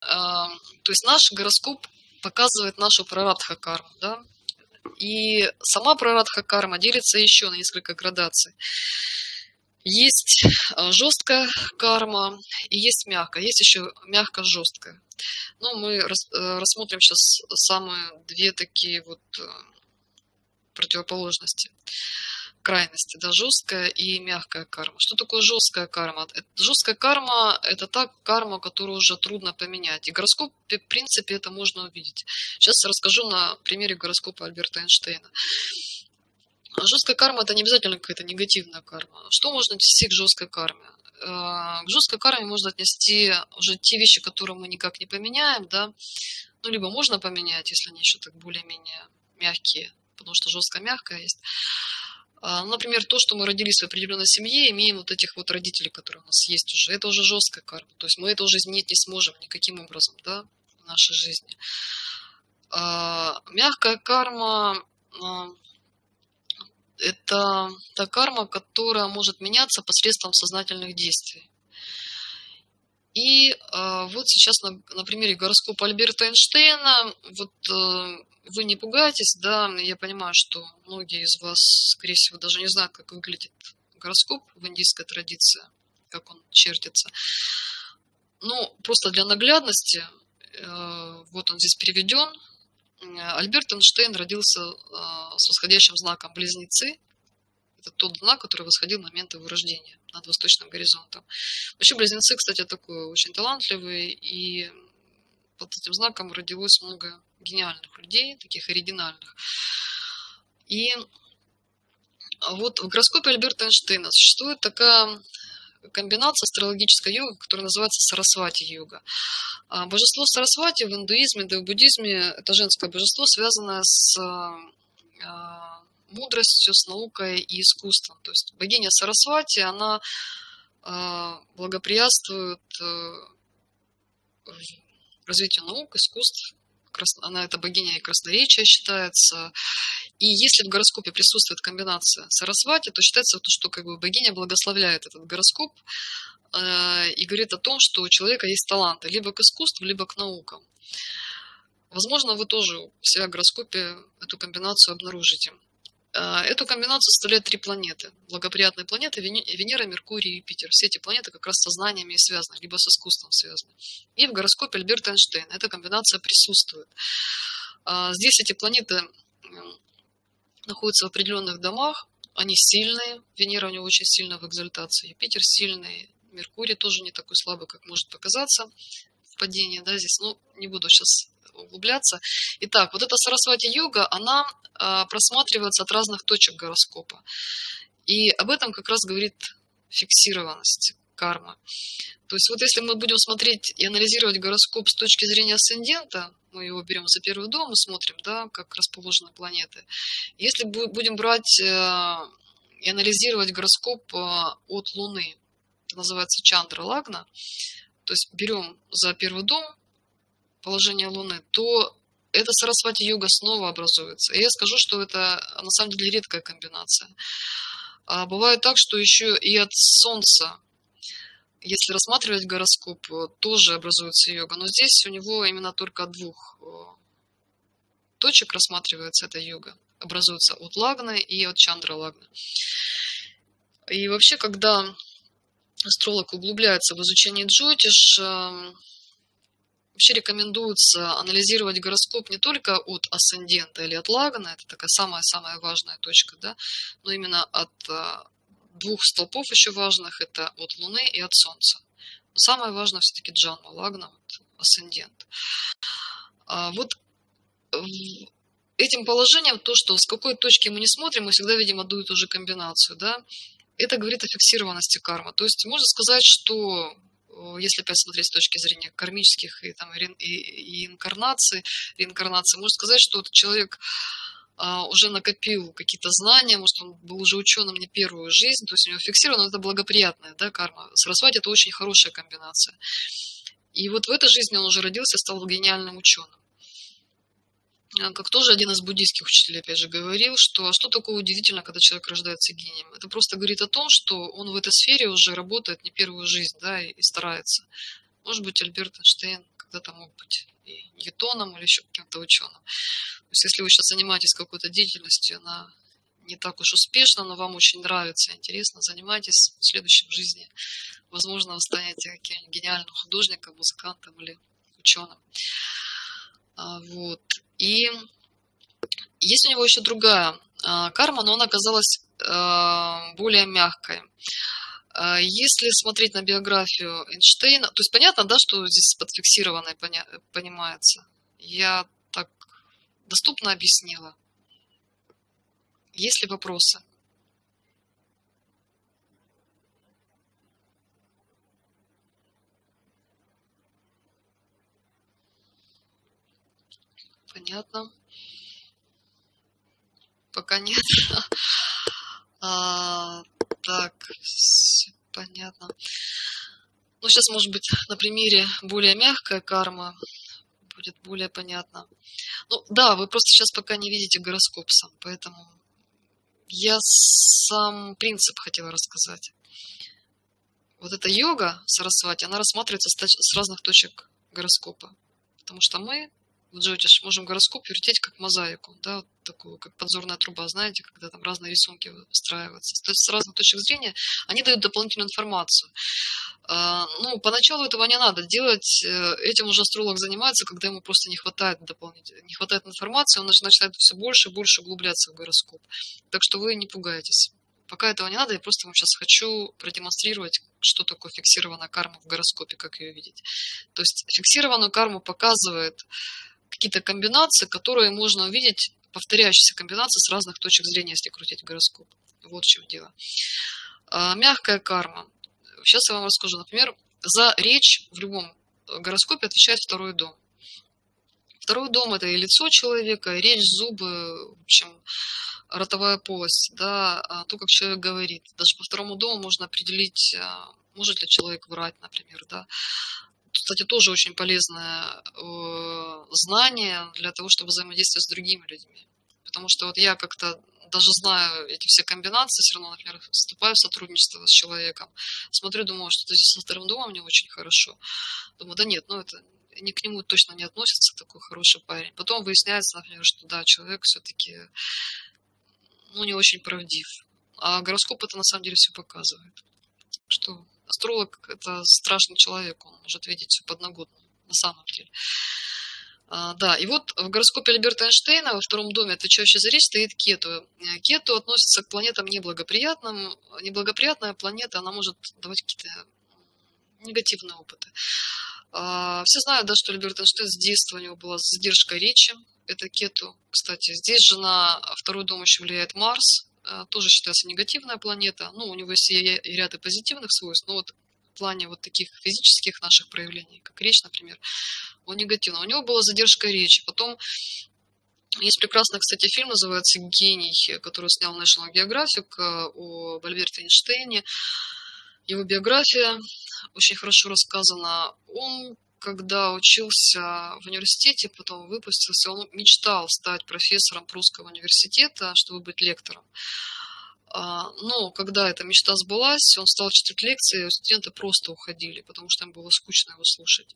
то есть наш гороскоп показывает нашу прарадха карму, да, и сама прарадха карма делится еще на несколько градаций. Есть э, жесткая карма и есть мягкая. Есть еще мягко-жесткая. Но мы э, рассмотрим сейчас самые две такие вот э, противоположности крайности, да, жесткая и мягкая карма. Что такое жесткая карма? Жесткая карма – это та карма, которую уже трудно поменять. И гороскоп, в принципе, это можно увидеть. Сейчас расскажу на примере гороскопа Альберта Эйнштейна. Жесткая карма – это не обязательно какая-то негативная карма. Что можно отнести к жесткой карме? Э, к жесткой карме можно отнести уже те вещи, которые мы никак не поменяем, да, ну, либо можно поменять, если они еще так более-менее мягкие, потому что жестко-мягкая есть. А, например, то, что мы родились в определенной семье, имеем вот этих вот родителей, которые у нас есть уже, это уже жесткая карма. То есть мы это уже изменить не сможем никаким образом, да, в нашей жизни. А, мягкая карма а, это та карма, которая может меняться посредством сознательных действий. И э, вот сейчас на, на примере гороскопа Альберта Эйнштейна, вот э, вы не пугайтесь, да, я понимаю, что многие из вас, скорее всего, даже не знают, как выглядит гороскоп в индийской традиции, как он чертится. Ну, просто для наглядности, э, вот он здесь переведен. Альберт Эйнштейн родился э, с восходящим знаком Близнецы, это тот знак, который восходил в момент его рождения над восточным горизонтом. Вообще близнецы, кстати, такой очень талантливый, и под этим знаком родилось много гениальных людей, таких оригинальных. И вот в гороскопе Альберта Эйнштейна существует такая комбинация астрологической йога, которая называется Сарасвати йога. А божество Сарасвати в индуизме, да и в буддизме это женское божество, связанное с а, мудростью, с наукой и искусством. То есть богиня Сарасвати, она э, благоприятствует э, развитию наук, искусств. Она это богиня и красноречия считается. И если в гороскопе присутствует комбинация Сарасвати, то считается, что как бы богиня благословляет этот гороскоп э, и говорит о том, что у человека есть таланты либо к искусству, либо к наукам. Возможно, вы тоже в себя гороскопе эту комбинацию обнаружите. А, эту комбинацию составляют три планеты. Благоприятные планеты Венера, Меркурий и Юпитер. Все эти планеты как раз со знаниями связаны, либо с искусством связаны. И в гороскопе Альберта Эйнштейна эта комбинация присутствует. А, здесь эти планеты находятся в определенных домах, они сильные. Венера у него очень сильно в экзальтации, Юпитер сильный, Меркурий тоже не такой слабый, как может показаться в падении. Да, здесь, ну, не буду сейчас углубляться. Итак, вот эта Сарасвати-йога, она а, просматривается от разных точек гороскопа. И об этом как раз говорит фиксированность кармы. То есть вот если мы будем смотреть и анализировать гороскоп с точки зрения асцендента, мы его берем за первый дом и смотрим, да, как расположены планеты. Если будем брать э, и анализировать гороскоп э, от Луны, это называется Чандра Лагна, то есть берем за первый дом положение Луны, то эта Сарасвати йога снова образуется. И я скажу, что это на самом деле редкая комбинация. А бывает так, что еще и от Солнца, если рассматривать гороскоп, тоже образуется йога. Но здесь у него именно только от двух э, точек рассматривается эта йога. Образуется от Лагны и от Чандра Лагны. И вообще, когда астролог углубляется в изучение джотиш, эм, Вообще рекомендуется анализировать гороскоп не только от асцендента или от лагана, это такая самая-самая важная точка, да, но именно от а, двух столпов еще важных, это от Луны и от Солнца. Но самое важное все-таки джанма, лагна, вот, асцендент. А вот этим положением, то, что с какой точки мы не смотрим, мы всегда видим одну и ту же комбинацию, да, это говорит о фиксированности кармы. То есть можно сказать, что если опять смотреть с точки зрения кармических и, там, и, и инкарнации, реинкарнации, можно сказать, что этот человек а, уже накопил какие-то знания, может, он был уже ученым не первую жизнь, то есть у него фиксировано, это благоприятная да, карма. Сарасвати – это очень хорошая комбинация. И вот в этой жизни он уже родился, стал гениальным ученым. А, как тоже один из буддийских учителей, опять же, говорил, что а что такое удивительно, когда человек рождается гением? Это просто говорит о том, что он в этой сфере уже работает не первую жизнь, да, и, и старается. Может быть, Альберт Эйнштейн когда-то мог быть и Ньютоном или еще каким-то ученым. То есть если вы сейчас занимаетесь какой-то деятельностью, она не так уж успешно, но вам очень нравится, интересно, занимайтесь в следующем жизни. Возможно, вы станете каким-нибудь гениальным художником, музыкантом или ученым. А, вот. И есть у него еще другая а, карма, но она оказалась а, более мягкой. Если смотреть на биографию Эйнштейна, то есть понятно, да, что здесь подфиксированное понимается. Я так доступно объяснила. Есть ли вопросы? Понятно. Пока нет. А, так, понятно. Ну, сейчас, может быть, на примере более мягкая карма будет более понятно. Ну, да, вы просто сейчас пока не видите гороскоп сам, поэтому я сам принцип хотела рассказать. Вот эта йога Сарасвати, она рассматривается с разных точек гороскопа. Потому что мы Джотиш можем гороскоп вертеть как мозаику, да, вот такую, как подзорная труба, знаете, когда там разные рисунки выстраиваются. То есть с разных точек зрения они дают дополнительную информацию. А, ну, поначалу этого не надо делать. Э, этим уже астролог занимается, когда ему просто не хватает дополнительной, не хватает информации, он начинает все больше и больше углубляться в гороскоп. Так что вы не пугайтесь. Пока этого не надо, я просто вам сейчас хочу продемонстрировать, что такое фиксированная карма в гороскопе, как ее видеть. То есть фиксированную карму показывает какие-то комбинации, которые можно увидеть, повторяющиеся комбинации с разных точек зрения, если крутить гороскоп. Вот в чем дело. А, мягкая карма. Сейчас я вам расскажу. Например, за речь в любом гороскопе отвечает второй дом. Второй дом – это и лицо человека, и речь, зубы, в общем, ротовая полость, да, а то, как человек говорит. Даже по второму дому можно определить, а, может ли человек врать, например, да кстати, тоже очень полезное э, знание для того, чтобы взаимодействовать с другими людьми. Потому что вот я как-то даже знаю эти все комбинации, все равно, например, вступаю в сотрудничество с человеком, смотрю, думаю, что здесь со вторым домом мне очень хорошо. Думаю, да нет, ну это ни к нему точно не относится такой хороший парень. Потом выясняется, например, что да, человек все-таки ну, не очень правдив. А гороскоп это на самом деле все показывает. Что Астролог – это страшный человек, он может видеть все подноготно, на самом деле. А, да, и вот в гороскопе Альберта Эйнштейна во втором доме, отвечающий за речь, стоит Кету. Э, Кету относится к планетам неблагоприятным. Неблагоприятная планета, она может давать какие-то негативные опыты. А, все знают, да, что Альберт Эйнштейн с детства у него была задержка речи. Это Кету, кстати. Здесь же на второй дом еще влияет Марс. А, тоже считается негативная планета. Ну, у него есть и ряд и позитивных свойств, но вот в плане вот таких физических наших проявлений, как речь, например, он негативный. У него была задержка речи. Потом есть прекрасный, кстати, фильм, называется «Гений», который снял National Geographic э, о Альберте Эйнштейне. Его биография очень хорошо рассказана. Он когда учился в университете, потом выпустился, он мечтал стать профессором прусского университета, чтобы быть лектором. А, но когда эта мечта сбылась, он стал читать лекции, студенты просто уходили, потому что им было скучно его слушать.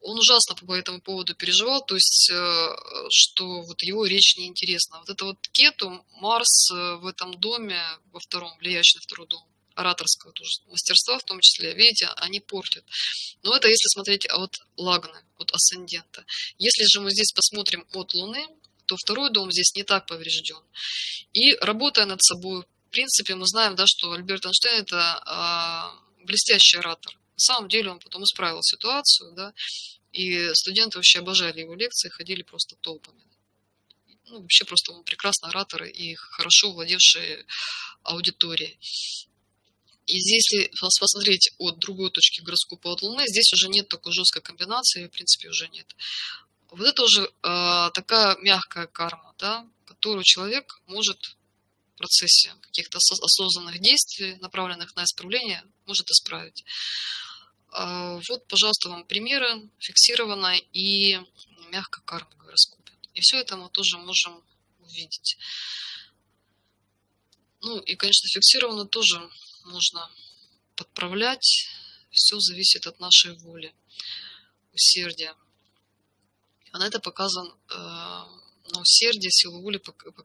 Он ужасно по этому поводу переживал, то есть, э, что вот его речь неинтересна. Вот это вот Кету, Марс э, в этом доме, во втором, влияющий на второй дом, ораторского тоже мастерства в том числе, видите, они портят. Но это если смотреть от лагны, от асцендента. Если же мы здесь посмотрим от Луны, то второй дом здесь не так поврежден. И работая над собой, в принципе, мы знаем, да, что Альберт Эйнштейн это а, блестящий оратор. На самом деле он потом исправил ситуацию, да, и студенты вообще обожали его лекции, ходили просто толпами. Ну, вообще просто он прекрасный оратор и хорошо владевший аудиторией. И здесь, если посмотреть от другой точки гороскопа от Луны, здесь уже нет такой жесткой комбинации, в принципе, уже нет. Вот это уже э, такая мягкая карма, да, которую человек может в процессе каких-то осознанных действий, направленных на исправление, может исправить. Э, вот, пожалуйста, вам примеры фиксированной и мягкой кармы в гороскопе. И все это мы тоже можем увидеть. Ну и, конечно, фиксированно тоже можно подправлять. Все зависит от нашей воли. усердия. А на это показан, э, на усердие, силу воли